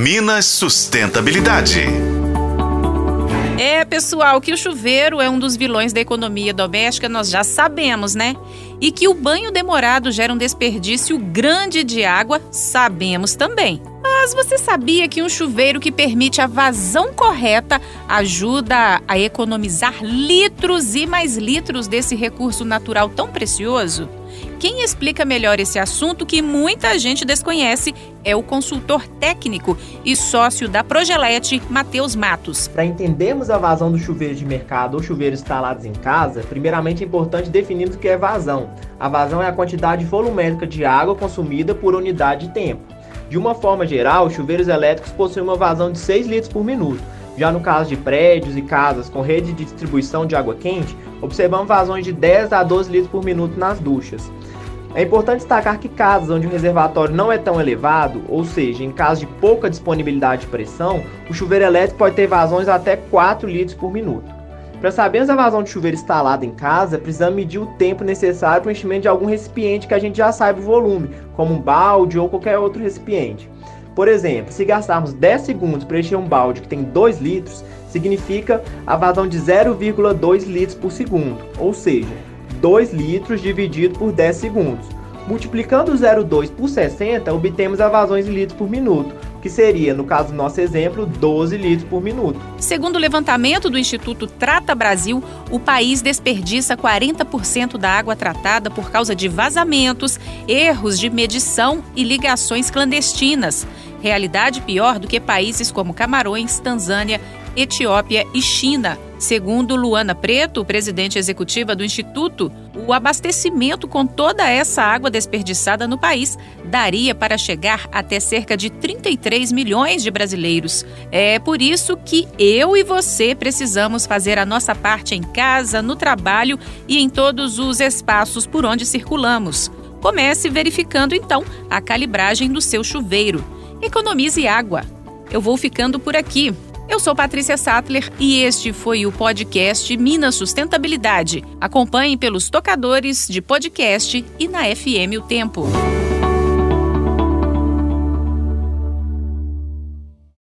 Minas Sustentabilidade. É, pessoal, que o chuveiro é um dos vilões da economia doméstica, nós já sabemos, né? E que o banho demorado gera um desperdício grande de água, sabemos também. Mas você sabia que um chuveiro que permite a vazão correta ajuda a economizar litros e mais litros desse recurso natural tão precioso? Quem explica melhor esse assunto que muita gente desconhece é o consultor técnico e sócio da Progelete, Matheus Matos. Para entendermos a vazão do chuveiro de mercado ou chuveiros instalados em casa, primeiramente é importante definirmos o que é vazão. A vazão é a quantidade volumétrica de água consumida por unidade de tempo. De uma forma geral, chuveiros elétricos possuem uma vazão de 6 litros por minuto. Já no caso de prédios e casas com rede de distribuição de água quente, observamos vazões de 10 a 12 litros por minuto nas duchas. É importante destacar que casas onde o reservatório não é tão elevado, ou seja, em caso de pouca disponibilidade de pressão, o chuveiro elétrico pode ter vazões até 4 litros por minuto. Para sabermos a vazão de chuveiro instalado em casa, precisamos medir o tempo necessário para o enchimento de algum recipiente que a gente já saiba o volume, como um balde ou qualquer outro recipiente. Por exemplo, se gastarmos 10 segundos para encher um balde que tem 2 litros, significa a vazão de 0,2 litros por segundo, ou seja, 2 litros dividido por 10 segundos. Multiplicando o 0,2 por 60, obtemos a vazões em litros por minuto, que seria, no caso do nosso exemplo, 12 litros por minuto. Segundo o levantamento do Instituto Trata Brasil, o país desperdiça 40% da água tratada por causa de vazamentos, erros de medição e ligações clandestinas. Realidade pior do que países como Camarões, Tanzânia Etiópia e China. Segundo Luana Preto, presidente executiva do Instituto, o abastecimento com toda essa água desperdiçada no país daria para chegar até cerca de 33 milhões de brasileiros. É por isso que eu e você precisamos fazer a nossa parte em casa, no trabalho e em todos os espaços por onde circulamos. Comece verificando então a calibragem do seu chuveiro. Economize água. Eu vou ficando por aqui. Eu sou Patrícia Sattler e este foi o podcast Minas Sustentabilidade. Acompanhe pelos tocadores de podcast e na FM O Tempo.